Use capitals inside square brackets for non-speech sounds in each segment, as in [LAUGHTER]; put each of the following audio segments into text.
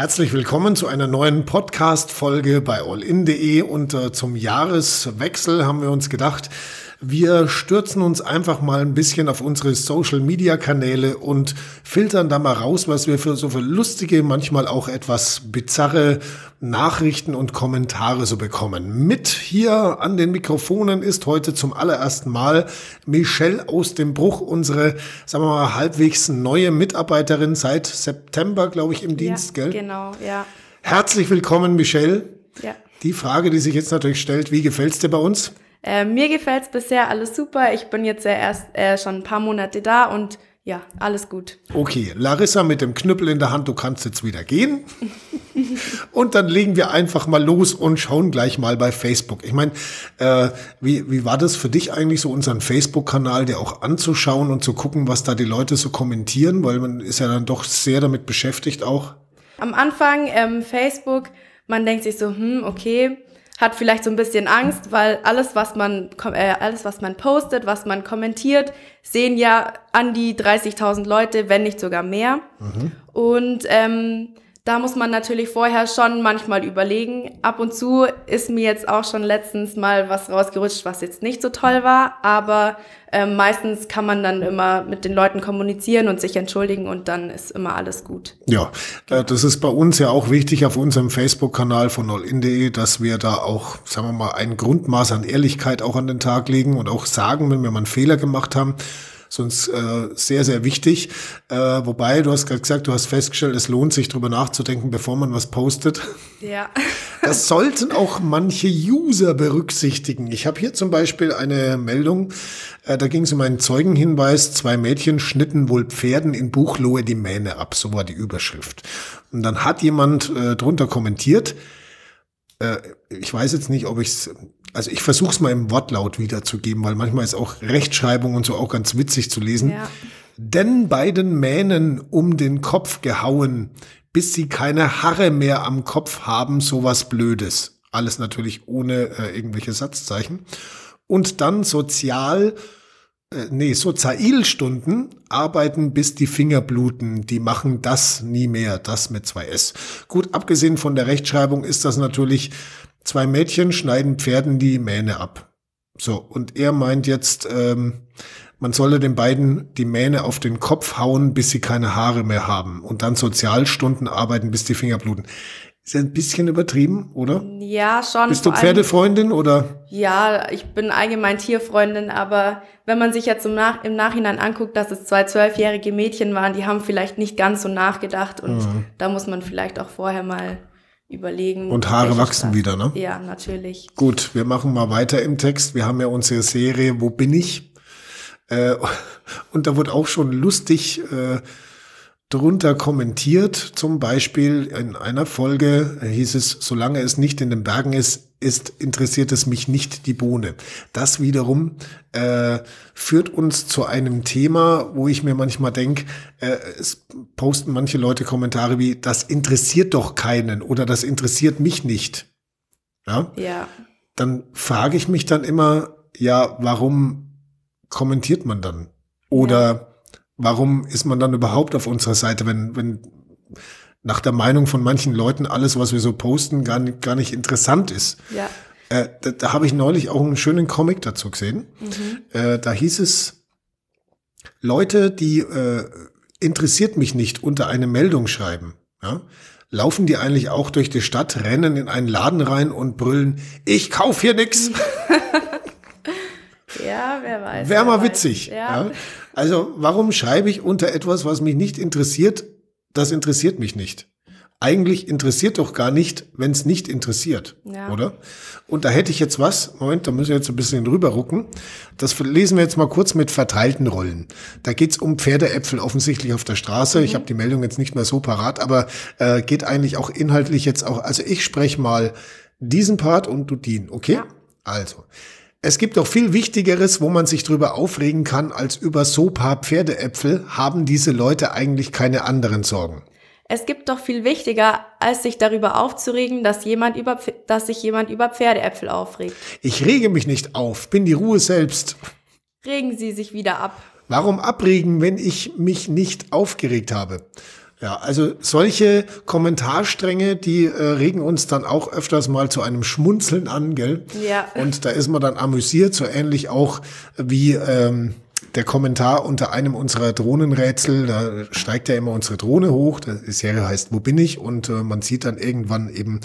Herzlich willkommen zu einer neuen Podcast-Folge bei allin.de und äh, zum Jahreswechsel haben wir uns gedacht, wir stürzen uns einfach mal ein bisschen auf unsere Social-Media-Kanäle und filtern da mal raus, was wir für so für lustige, manchmal auch etwas bizarre Nachrichten und Kommentare so bekommen. Mit hier an den Mikrofonen ist heute zum allerersten Mal Michelle aus dem Bruch, unsere, sagen wir mal, halbwegs neue Mitarbeiterin seit September, glaube ich, im Dienst, ja, gell? Genau, ja. Herzlich willkommen, Michelle. Ja. Die Frage, die sich jetzt natürlich stellt, wie gefällt's dir bei uns? Äh, mir gefällt's bisher alles super. Ich bin jetzt ja erst äh, schon ein paar Monate da und ja, alles gut. Okay, Larissa mit dem Knüppel in der Hand, du kannst jetzt wieder gehen. [LAUGHS] und dann legen wir einfach mal los und schauen gleich mal bei Facebook. Ich meine, äh, wie, wie war das für dich eigentlich, so unseren Facebook-Kanal, der auch anzuschauen und zu gucken, was da die Leute so kommentieren? Weil man ist ja dann doch sehr damit beschäftigt auch. Am Anfang ähm, Facebook, man denkt sich so, hm, okay, hat vielleicht so ein bisschen Angst, weil alles, was man, äh, alles, was man postet, was man kommentiert, sehen ja an die 30.000 Leute, wenn nicht sogar mehr. Mhm. Und ähm, da muss man natürlich vorher schon manchmal überlegen. Ab und zu ist mir jetzt auch schon letztens mal was rausgerutscht, was jetzt nicht so toll war, aber äh, meistens kann man dann immer mit den Leuten kommunizieren und sich entschuldigen und dann ist immer alles gut. Ja, äh, das ist bei uns ja auch wichtig auf unserem Facebook-Kanal von allin.de, dass wir da auch, sagen wir mal, ein Grundmaß an Ehrlichkeit auch an den Tag legen und auch sagen, wenn wir mal einen Fehler gemacht haben sonst äh, sehr, sehr wichtig. Äh, wobei, du hast gerade gesagt, du hast festgestellt, es lohnt sich drüber nachzudenken, bevor man was postet. Ja. [LAUGHS] Das sollten auch manche User berücksichtigen. Ich habe hier zum Beispiel eine Meldung, äh, da ging es um einen Zeugenhinweis, zwei Mädchen schnitten wohl Pferden in Buchlohe die Mähne ab, so war die Überschrift. Und dann hat jemand äh, drunter kommentiert, äh, ich weiß jetzt nicht, ob ich es, also ich versuche es mal im Wortlaut wiederzugeben, weil manchmal ist auch Rechtschreibung und so auch ganz witzig zu lesen. Ja. Denn beiden Mähnen um den Kopf gehauen, bis sie keine Haare mehr am Kopf haben, sowas Blödes. Alles natürlich ohne äh, irgendwelche Satzzeichen. Und dann sozial äh, nee, Sozailstunden arbeiten bis die Finger bluten. Die machen das nie mehr, das mit zwei S. Gut, abgesehen von der Rechtschreibung ist das natürlich, zwei Mädchen schneiden Pferden die Mähne ab. So, und er meint jetzt, ähm, man solle den beiden die Mähne auf den Kopf hauen, bis sie keine Haare mehr haben und dann Sozialstunden arbeiten, bis die Finger bluten. Ist ja ein bisschen übertrieben, oder? Ja, schon. Bist du Pferdefreundin oder? Ja, ich bin allgemein Tierfreundin, aber wenn man sich jetzt im, Nach im Nachhinein anguckt, dass es zwei zwölfjährige Mädchen waren, die haben vielleicht nicht ganz so nachgedacht und mhm. da muss man vielleicht auch vorher mal überlegen. Und Haare wachsen wieder, ne? Ja, natürlich. Gut, wir machen mal weiter im Text. Wir haben ja unsere Serie Wo bin ich? Äh, [LAUGHS] und da wird auch schon lustig äh, drunter kommentiert. Zum Beispiel in einer Folge hieß es, solange es nicht in den Bergen ist, ist interessiert es mich nicht die Bohne. Das wiederum äh, führt uns zu einem Thema, wo ich mir manchmal denke, äh, es posten manche Leute Kommentare wie, das interessiert doch keinen oder das interessiert mich nicht. Ja. ja. Dann frage ich mich dann immer, ja, warum kommentiert man dann? Oder ja warum ist man dann überhaupt auf unserer Seite, wenn, wenn nach der Meinung von manchen Leuten alles, was wir so posten, gar nicht, gar nicht interessant ist? Ja. Äh, da, da habe ich neulich auch einen schönen Comic dazu gesehen. Mhm. Äh, da hieß es, Leute, die äh, interessiert mich nicht unter eine Meldung schreiben, ja, laufen die eigentlich auch durch die Stadt, rennen in einen Laden rein und brüllen, ich kauf hier nix. [LAUGHS] ja, wer weiß. Wäre mal witzig. Ja. ja. Also warum schreibe ich unter etwas, was mich nicht interessiert, das interessiert mich nicht? Eigentlich interessiert doch gar nicht, wenn es nicht interessiert, ja. oder? Und da hätte ich jetzt was, Moment, da müssen wir jetzt ein bisschen drüber rucken. Das lesen wir jetzt mal kurz mit verteilten Rollen. Da geht's um Pferdeäpfel offensichtlich auf der Straße. Mhm. Ich habe die Meldung jetzt nicht mehr so parat, aber äh, geht eigentlich auch inhaltlich jetzt auch, also ich spreche mal diesen Part und du den, okay? Ja. Also, es gibt doch viel Wichtigeres, wo man sich drüber aufregen kann, als über so paar Pferdeäpfel haben diese Leute eigentlich keine anderen Sorgen. Es gibt doch viel wichtiger, als sich darüber aufzuregen, dass jemand über, dass sich jemand über Pferdeäpfel aufregt. Ich rege mich nicht auf, bin die Ruhe selbst. Regen Sie sich wieder ab. Warum abregen, wenn ich mich nicht aufgeregt habe? Ja, also solche Kommentarstränge, die äh, regen uns dann auch öfters mal zu einem Schmunzeln an, gell? Ja. Und da ist man dann amüsiert, so ähnlich auch wie ähm, der Kommentar unter einem unserer Drohnenrätsel. Da steigt ja immer unsere Drohne hoch. Die Serie heißt Wo bin ich? Und äh, man sieht dann irgendwann eben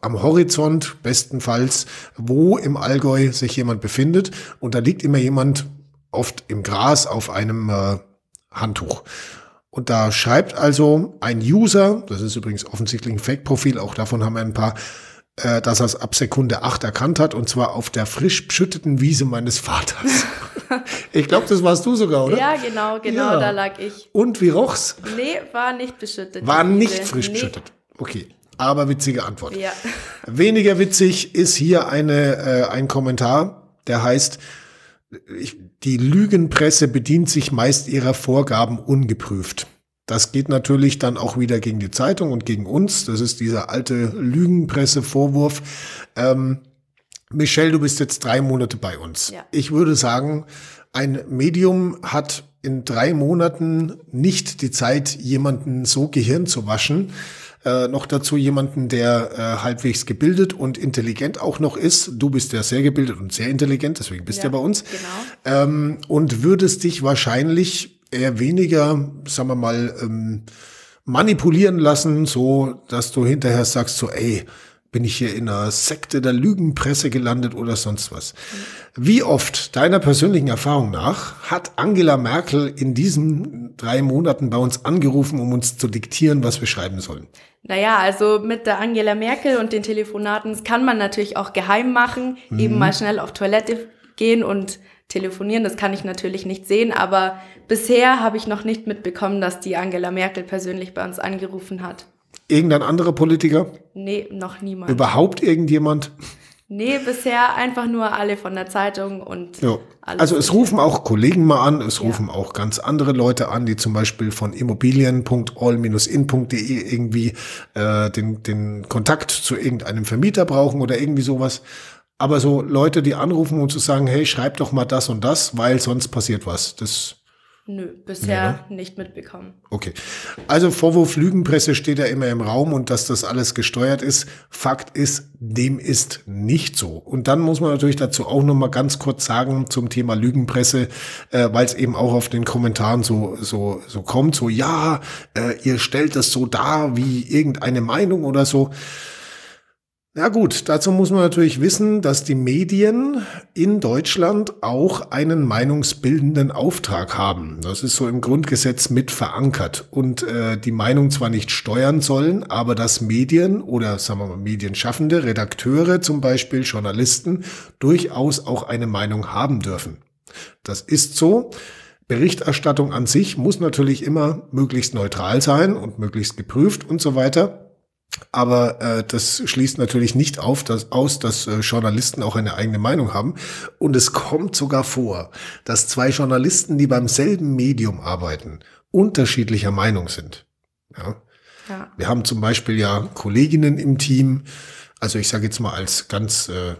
am Horizont bestenfalls, wo im Allgäu sich jemand befindet. Und da liegt immer jemand oft im Gras auf einem äh, Handtuch. Und da schreibt also ein User, das ist übrigens offensichtlich ein Fake-Profil, auch davon haben wir ein paar, äh, dass er es ab Sekunde 8 erkannt hat, und zwar auf der frisch beschütteten Wiese meines Vaters. [LAUGHS] ich glaube, das warst du sogar, oder? Ja, genau, genau, Ja. da lag ich. Und wie roch's? Nee, war nicht beschüttet. War nicht frisch Nee. beschüttet. Okay. Aber witzige Antwort. Ja. Weniger witzig ist hier eine, äh, ein Kommentar, der heißt, ich, die Lügenpresse bedient sich meist ihrer Vorgaben ungeprüft. Das geht natürlich dann auch wieder gegen die Zeitung und gegen uns. Das ist dieser alte Lügenpresse-Vorwurf. Ähm, Michelle, du bist jetzt drei Monate bei uns. Ja. Ich würde sagen, ein Medium hat in drei Monaten nicht die Zeit, jemanden so Gehirn zu waschen. Äh, noch dazu jemanden, der äh, halbwegs gebildet und intelligent auch noch ist. Du bist ja sehr gebildet und sehr intelligent, deswegen bist du ja bei uns. Genau. Ähm, und würdest dich wahrscheinlich eher weniger, sagen wir mal, ähm, manipulieren lassen, so dass du hinterher sagst, so, ey, bin ich hier in einer Sekte der Lügenpresse gelandet oder sonst was. Wie oft, deiner persönlichen Erfahrung nach, hat Angela Merkel in diesen drei Monaten bei uns angerufen, um uns zu diktieren, was wir schreiben sollen? Naja, also mit der Angela Merkel und den Telefonaten kann man natürlich auch geheim machen, Mhm. eben mal schnell auf Toilette gehen und telefonieren. Das kann ich natürlich nicht sehen, aber bisher habe ich noch nicht mitbekommen, dass die Angela Merkel persönlich bei uns angerufen hat. Irgendein anderer Politiker? Nee, noch niemand. Überhaupt irgendjemand? nee, bisher einfach nur alle von der Zeitung und Ja. alles. Also es rufen auch Kollegen mal an, es Ja. rufen auch ganz andere Leute an, die zum Beispiel von immobilien.all-in.de irgendwie äh, den, den Kontakt zu irgendeinem Vermieter brauchen oder irgendwie sowas. Aber so Leute, die anrufen und zu sagen, hey, schreib doch mal das und das, weil sonst passiert was. Das Nö, bisher ne? nicht mitbekommen. Okay. Also Vorwurf Lügenpresse steht ja immer im Raum und dass das alles gesteuert ist. Fakt ist, dem ist nicht so. Und dann muss man natürlich dazu auch noch mal ganz kurz sagen zum Thema Lügenpresse, äh, weil es eben auch auf den Kommentaren so so so kommt, so ja, äh, ihr stellt das so dar wie irgendeine Meinung oder so. Ja gut, dazu muss man natürlich wissen, dass die Medien in Deutschland auch einen meinungsbildenden Auftrag haben. Das ist so im Grundgesetz mit verankert und äh, die Meinung zwar nicht steuern sollen, aber dass Medien oder sagen wir mal Medienschaffende, Redakteure zum Beispiel, Journalisten durchaus auch eine Meinung haben dürfen. Das ist so. Berichterstattung an sich muss natürlich immer möglichst neutral sein und möglichst geprüft und so weiter. Aber äh, das schließt natürlich nicht auf, dass, aus, dass äh, Journalisten auch eine eigene Meinung haben. Und es kommt sogar vor, dass zwei Journalisten, die beim selben Medium arbeiten, unterschiedlicher Meinung sind. Ja. Ja. Wir haben zum Beispiel ja Kolleginnen im Team, also ich sage jetzt mal als ganz äh,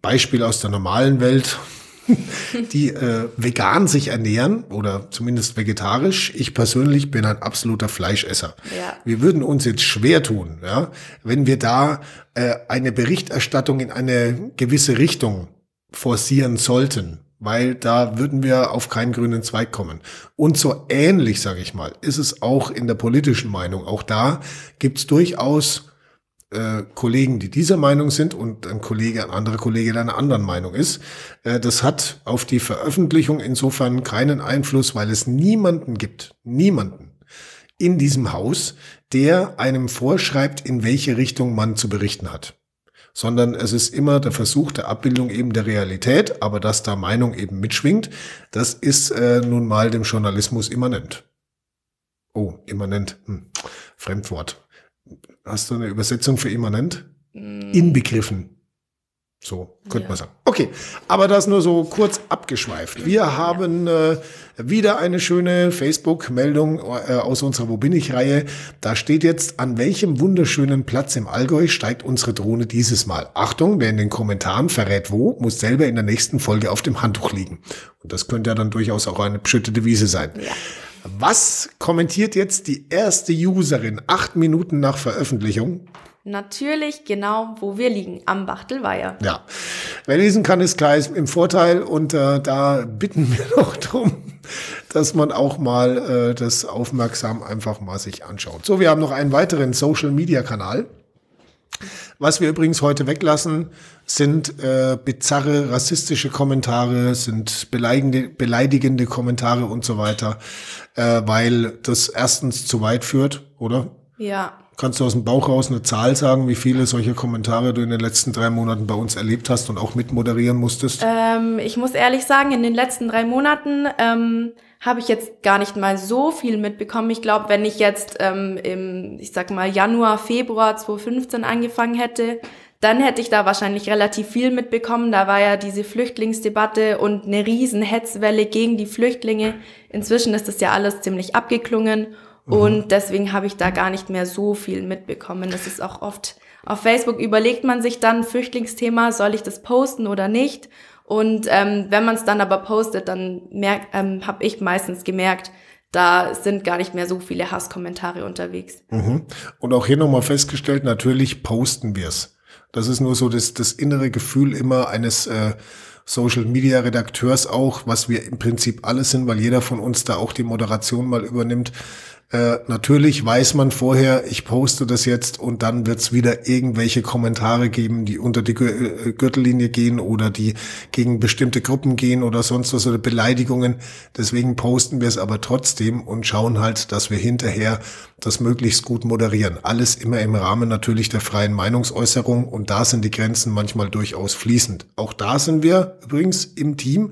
Beispiel aus der normalen Welt, [LAUGHS] die äh, vegan sich ernähren oder zumindest vegetarisch. Ich persönlich bin ein absoluter Fleischesser. Ja. Wir würden uns jetzt schwer tun, ja, wenn wir da äh, eine Berichterstattung in eine gewisse Richtung forcieren sollten, weil da würden wir auf keinen grünen Zweig kommen. Und so ähnlich, sage ich mal, ist es auch in der politischen Meinung. Auch da gibt's durchaus äh, Kollegen, die dieser Meinung sind und ein Kollege, ein anderer Kollege, der einer anderen Meinung ist. Äh, das hat auf die Veröffentlichung insofern keinen Einfluss, weil es niemanden gibt, niemanden in diesem Haus, der einem vorschreibt, in welche Richtung man zu berichten hat. Sondern es ist immer der Versuch der Abbildung eben der Realität, aber dass da Meinung eben mitschwingt, das ist äh, nun mal dem Journalismus immanent. Oh, immanent. Hm. Fremdwort. Hast du eine Übersetzung für immanent? Inbegriffen. So, könnte Ja. man sagen. Okay, aber das nur so kurz abgeschweift. Wir haben äh, wieder eine schöne Facebook-Meldung äh, aus unserer Wo bin ich-Reihe. Da steht jetzt, an welchem wunderschönen Platz im Allgäu steigt unsere Drohne dieses Mal. Achtung, wer in den Kommentaren verrät wo, muss selber in der nächsten Folge auf dem Handtuch liegen. Und das könnte ja dann durchaus auch eine beschüttete Wiese sein. Ja. Was kommentiert jetzt die erste Userin acht Minuten nach Veröffentlichung? Natürlich genau, wo wir liegen, am Wachtelweiher. Ja, wer lesen kann, ist gleich im Vorteil und äh, da bitten wir [LAUGHS] noch drum, dass man auch mal äh, das aufmerksam einfach mal sich anschaut. So, wir haben noch einen weiteren Social-Media-Kanal. Was wir übrigens heute weglassen, sind äh, bizarre rassistische Kommentare, sind beleidigende, beleidigende Kommentare und so weiter, äh, weil das erstens zu weit führt, oder? Ja. Kannst du aus dem Bauch raus eine Zahl sagen, wie viele solche Kommentare du in den letzten drei Monaten bei uns erlebt hast und auch mitmoderieren musstest? Ähm, ich muss ehrlich sagen, in den letzten drei Monaten ähm, habe ich jetzt gar nicht mal so viel mitbekommen. Ich glaube, wenn ich jetzt ähm, im, ich sag mal, Januar, Februar 2015 angefangen hätte, dann hätte ich da wahrscheinlich relativ viel mitbekommen. Da war ja diese Flüchtlingsdebatte und eine riesen Hetzwelle gegen die Flüchtlinge. Inzwischen ist das ja alles ziemlich abgeklungen. Mhm. Und deswegen habe ich da gar nicht mehr so viel mitbekommen. Das ist auch oft auf Facebook überlegt man sich dann Flüchtlingsthema, soll ich das posten oder nicht? Und ähm, wenn man es dann aber postet, dann merk, ähm, habe ich meistens gemerkt, da sind gar nicht mehr so viele Hasskommentare unterwegs. Mhm. Und auch hier nochmal festgestellt, natürlich posten wir es. Das ist nur so das, das innere Gefühl immer eines äh, Social Media Redakteurs auch, was wir im Prinzip alles sind, weil jeder von uns da auch die Moderation mal übernimmt. Äh, natürlich weiß man vorher, ich poste das jetzt und dann wird's wieder irgendwelche Kommentare geben, die unter die äh, Gürtellinie gehen oder die gegen bestimmte Gruppen gehen oder sonst was oder Beleidigungen. Deswegen posten wir es aber trotzdem und schauen halt, dass wir hinterher das möglichst gut moderieren. Alles immer im Rahmen natürlich der freien Meinungsäußerung und da sind die Grenzen manchmal durchaus fließend. Auch da sind wir übrigens im Team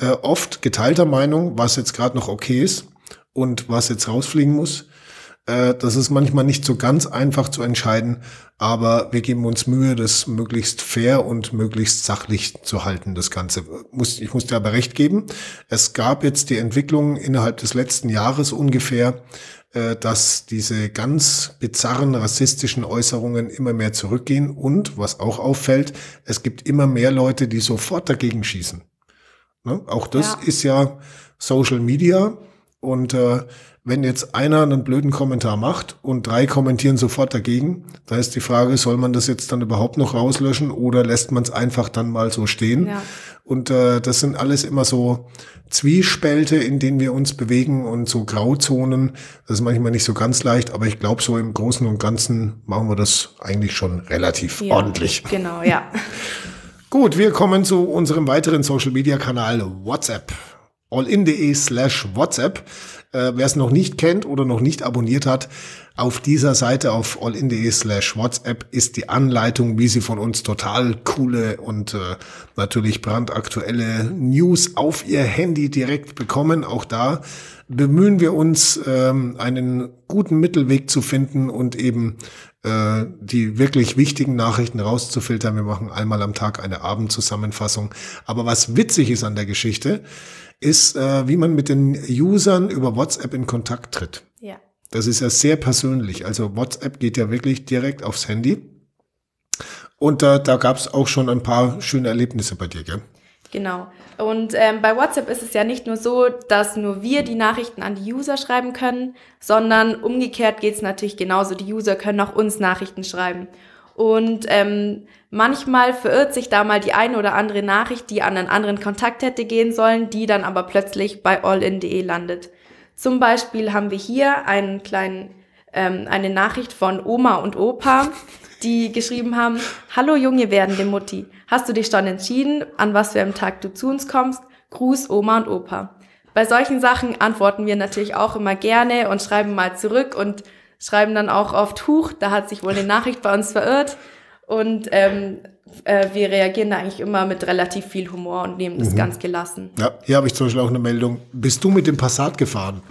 äh, oft geteilter Meinung, was jetzt gerade noch okay ist und was jetzt rausfliegen muss. Äh, das ist manchmal nicht so ganz einfach zu entscheiden, aber wir geben uns Mühe, das möglichst fair und möglichst sachlich zu halten, das Ganze. Ich muss dir aber recht geben, es gab jetzt die Entwicklung innerhalb des letzten Jahres ungefähr, äh, dass diese ganz bizarren rassistischen Äußerungen immer mehr zurückgehen und, was auch auffällt, es gibt immer mehr Leute, die sofort dagegen schießen. Ne? Auch das ja. ist ja Social Media und äh, wenn jetzt einer einen blöden Kommentar macht und drei kommentieren sofort dagegen, da ist die Frage, soll man das jetzt dann überhaupt noch rauslöschen oder lässt man es einfach dann mal so stehen? Ja. Und äh, das sind alles immer so Zwiespälte, in denen wir uns bewegen und so Grauzonen. Das ist manchmal nicht so ganz leicht, aber ich glaube, so im Großen und Ganzen machen wir das eigentlich schon relativ ja, ordentlich. Genau, ja. Gut, wir kommen zu unserem weiteren Social Media Kanal WhatsApp allin.de slash WhatsApp. Äh, Wer es noch nicht kennt oder noch nicht abonniert hat, auf dieser Seite auf allin.de slash WhatsApp ist die Anleitung, wie Sie von uns total coole und äh, natürlich brandaktuelle News auf Ihr Handy direkt bekommen. Auch da bemühen wir uns, ähm, einen guten Mittelweg zu finden und eben äh, die wirklich wichtigen Nachrichten rauszufiltern. Wir machen einmal am Tag eine Abendzusammenfassung. Aber was witzig ist an der Geschichte, ist, äh, wie man mit den Usern über WhatsApp in Kontakt tritt. Ja. Das ist ja sehr persönlich. Also WhatsApp geht ja wirklich direkt aufs Handy. Und äh, da gab es auch schon ein paar schöne Erlebnisse bei dir, gell? Genau. Und ähm, bei WhatsApp ist es ja nicht nur so, dass nur wir die Nachrichten an die User schreiben können, sondern umgekehrt geht es natürlich genauso. Die User können auch uns Nachrichten schreiben. Und ähm, manchmal verirrt sich da mal die eine oder andere Nachricht, die an einen anderen Kontakt hätte gehen sollen, die dann aber plötzlich bei allin.de landet. Zum Beispiel haben wir hier einen kleinen, ähm, eine Nachricht von Oma und Opa, die geschrieben haben, Hallo junge werdende Mutti, hast du dich schon entschieden, an was für einem Tag du zu uns kommst? Gruß Oma und Opa. Bei solchen Sachen antworten wir natürlich auch immer gerne und schreiben mal zurück und schreiben dann auch oft, Huch, da hat sich wohl eine Nachricht bei uns verirrt. Und ähm, äh, wir reagieren da eigentlich immer mit relativ viel Humor und nehmen das mhm. ganz gelassen. Ja, hier habe ich zum Beispiel auch eine Meldung. Bist du mit dem Passat gefahren?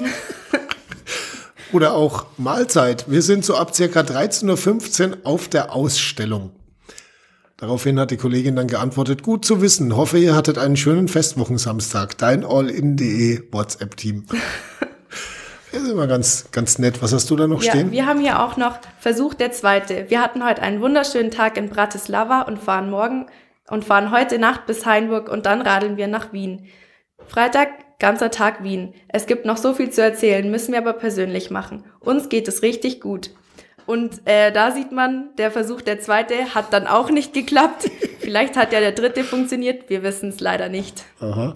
[LAUGHS] Oder auch Mahlzeit. Wir sind so ab circa 13.15 Uhr auf der Ausstellung. Daraufhin hat die Kollegin dann geantwortet, gut zu wissen, hoffe ihr hattet einen schönen Festwochensamstag. Dein Allin.de WhatsApp-Team. [LAUGHS] Das ist immer ganz, ganz nett. Was hast du da noch ja, stehen? Wir haben hier auch noch Versuch der zweite. Wir hatten heute einen wunderschönen Tag in Bratislava und fahren morgen und fahren heute Nacht bis Hainburg und dann radeln wir nach Wien. Freitag ganzer Tag Wien. Es gibt noch so viel zu erzählen, müssen wir aber persönlich machen. Uns geht es richtig gut. Und äh, da sieht man, der Versuch der zweite hat dann auch nicht geklappt. [LAUGHS] Vielleicht hat ja der dritte funktioniert, wir wissen es leider nicht. Aha.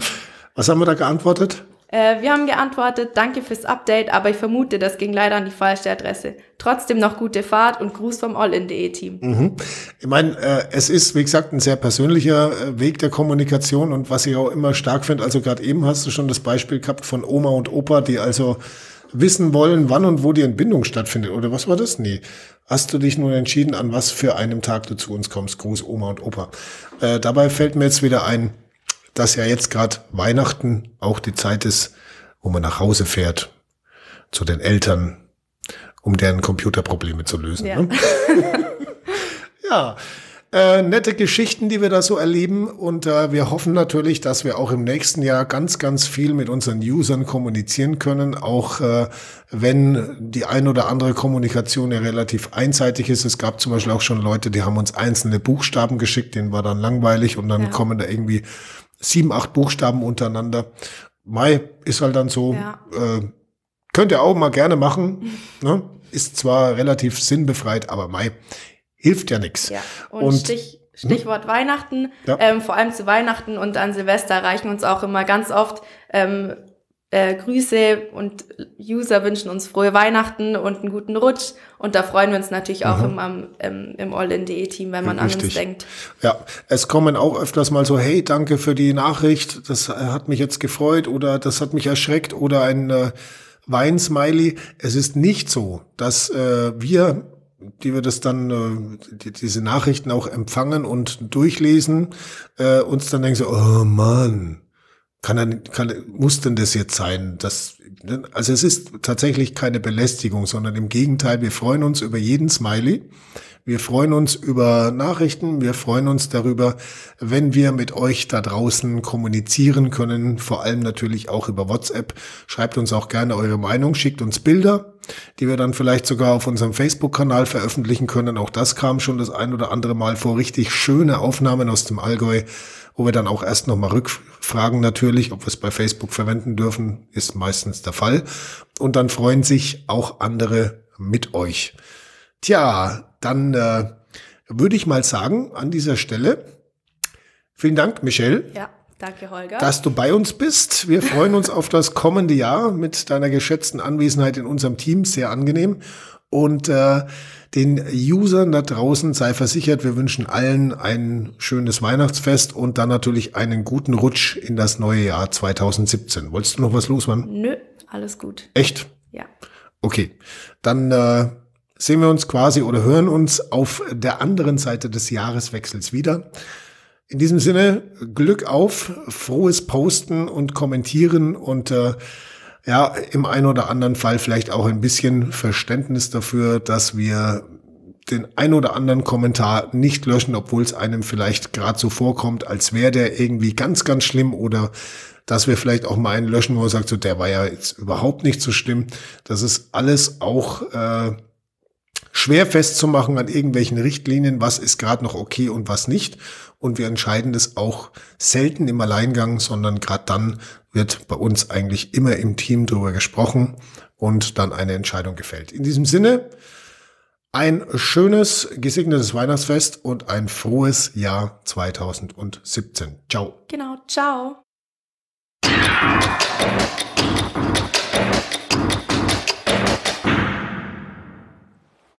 Was haben wir da geantwortet? Äh, wir haben geantwortet, danke fürs Update, aber ich vermute, das ging leider an die falsche Adresse. Trotzdem noch gute Fahrt und Gruß vom Allin.de-Team. Mhm. Ich meine, äh, es ist, wie gesagt, ein sehr persönlicher äh, Weg der Kommunikation und was ich auch immer stark finde, also gerade eben hast du schon das Beispiel gehabt von Oma und Opa, die also wissen wollen, wann und wo die Entbindung stattfindet. Oder was war das? Nee. Hast du dich nun entschieden, an was für einem Tag du zu uns kommst? Gruß Oma und Opa. Äh, dabei fällt mir jetzt wieder ein, dass ja jetzt gerade Weihnachten auch die Zeit ist, wo man nach Hause fährt zu den Eltern, um deren Computerprobleme zu lösen. Ja. Ne? [LAUGHS] ja. Äh, nette Geschichten, die wir da so erleben. Und äh, wir hoffen natürlich, dass wir auch im nächsten Jahr ganz, ganz viel mit unseren Usern kommunizieren können. Auch äh, wenn die ein oder andere Kommunikation ja relativ einseitig ist. Es gab zum Beispiel auch schon Leute, die haben uns einzelne Buchstaben geschickt, denen war dann langweilig und dann ja. kommen da irgendwie sieben, acht Buchstaben untereinander. Mai ist halt dann so. Ja. Äh, könnt ihr auch mal gerne machen. [LAUGHS] Ne? Ist zwar relativ sinnbefreit, aber Mai hilft ja nichts. Ja. Und, und Stich, Stichwort hm? Weihnachten, ja. ähm, vor allem zu Weihnachten und an Silvester erreichen uns auch immer ganz oft ähm, äh, Grüße und User wünschen uns frohe Weihnachten und einen guten Rutsch. Und da freuen wir uns natürlich auch mhm. im, im, im All-in.de-Team, wenn man ja, an uns denkt. Ja, es kommen auch öfters mal so, hey, danke für die Nachricht, das hat mich jetzt gefreut oder das hat mich erschreckt oder ein äh, Weinsmiley. Es ist nicht so, dass äh, wir die wir das dann, äh, die, diese Nachrichten auch empfangen und durchlesen, äh, uns dann denken so, oh Mann, kann, er, kann muss denn das jetzt sein? Das, ne? also es ist tatsächlich keine Belästigung, sondern im Gegenteil, wir freuen uns über jeden Smiley. Wir freuen uns über Nachrichten. Wir freuen uns darüber, wenn wir mit euch da draußen kommunizieren können. Vor allem natürlich auch über WhatsApp. Schreibt uns auch gerne eure Meinung, schickt uns Bilder, die wir dann vielleicht sogar auf unserem Facebook-Kanal veröffentlichen können. Auch das kam schon das ein oder andere Mal vor. Richtig schöne Aufnahmen aus dem Allgäu, wo wir dann auch erst nochmal rückfragen natürlich, ob wir es bei Facebook verwenden dürfen, ist meistens der Fall. Und dann freuen sich auch andere mit euch. Tja, dann äh, würde ich mal sagen, an dieser Stelle, vielen Dank, Michelle. Ja. Danke, Holger. Dass du bei uns bist. Wir freuen uns auf das kommende Jahr mit deiner geschätzten Anwesenheit in unserem Team. Sehr angenehm. Und äh, den Usern da draußen sei versichert, wir wünschen allen ein schönes Weihnachtsfest und dann natürlich einen guten Rutsch in das neue Jahr 2017. Wolltest du noch was loswerden? Nö, alles gut. Echt? Ja. Okay. Dann äh, sehen wir uns quasi oder hören uns auf der anderen Seite des Jahreswechsels wieder. In diesem Sinne, Glück auf, frohes Posten und Kommentieren und äh, ja, im einen oder anderen Fall vielleicht auch ein bisschen Verständnis dafür, dass wir den ein oder anderen Kommentar nicht löschen, obwohl es einem vielleicht gerade so vorkommt, als wäre der irgendwie ganz, ganz schlimm oder dass wir vielleicht auch mal einen löschen, wo er sagt, so, der war ja jetzt überhaupt nicht so schlimm. Das ist alles auch äh, schwer festzumachen an irgendwelchen Richtlinien, was ist gerade noch okay und was nicht. Und wir entscheiden das auch selten im Alleingang, sondern gerade dann wird bei uns eigentlich immer im Team darüber gesprochen und dann eine Entscheidung gefällt. In diesem Sinne, ein schönes, gesegnetes Weihnachtsfest und ein frohes Jahr 2017. Ciao. Genau, ciao.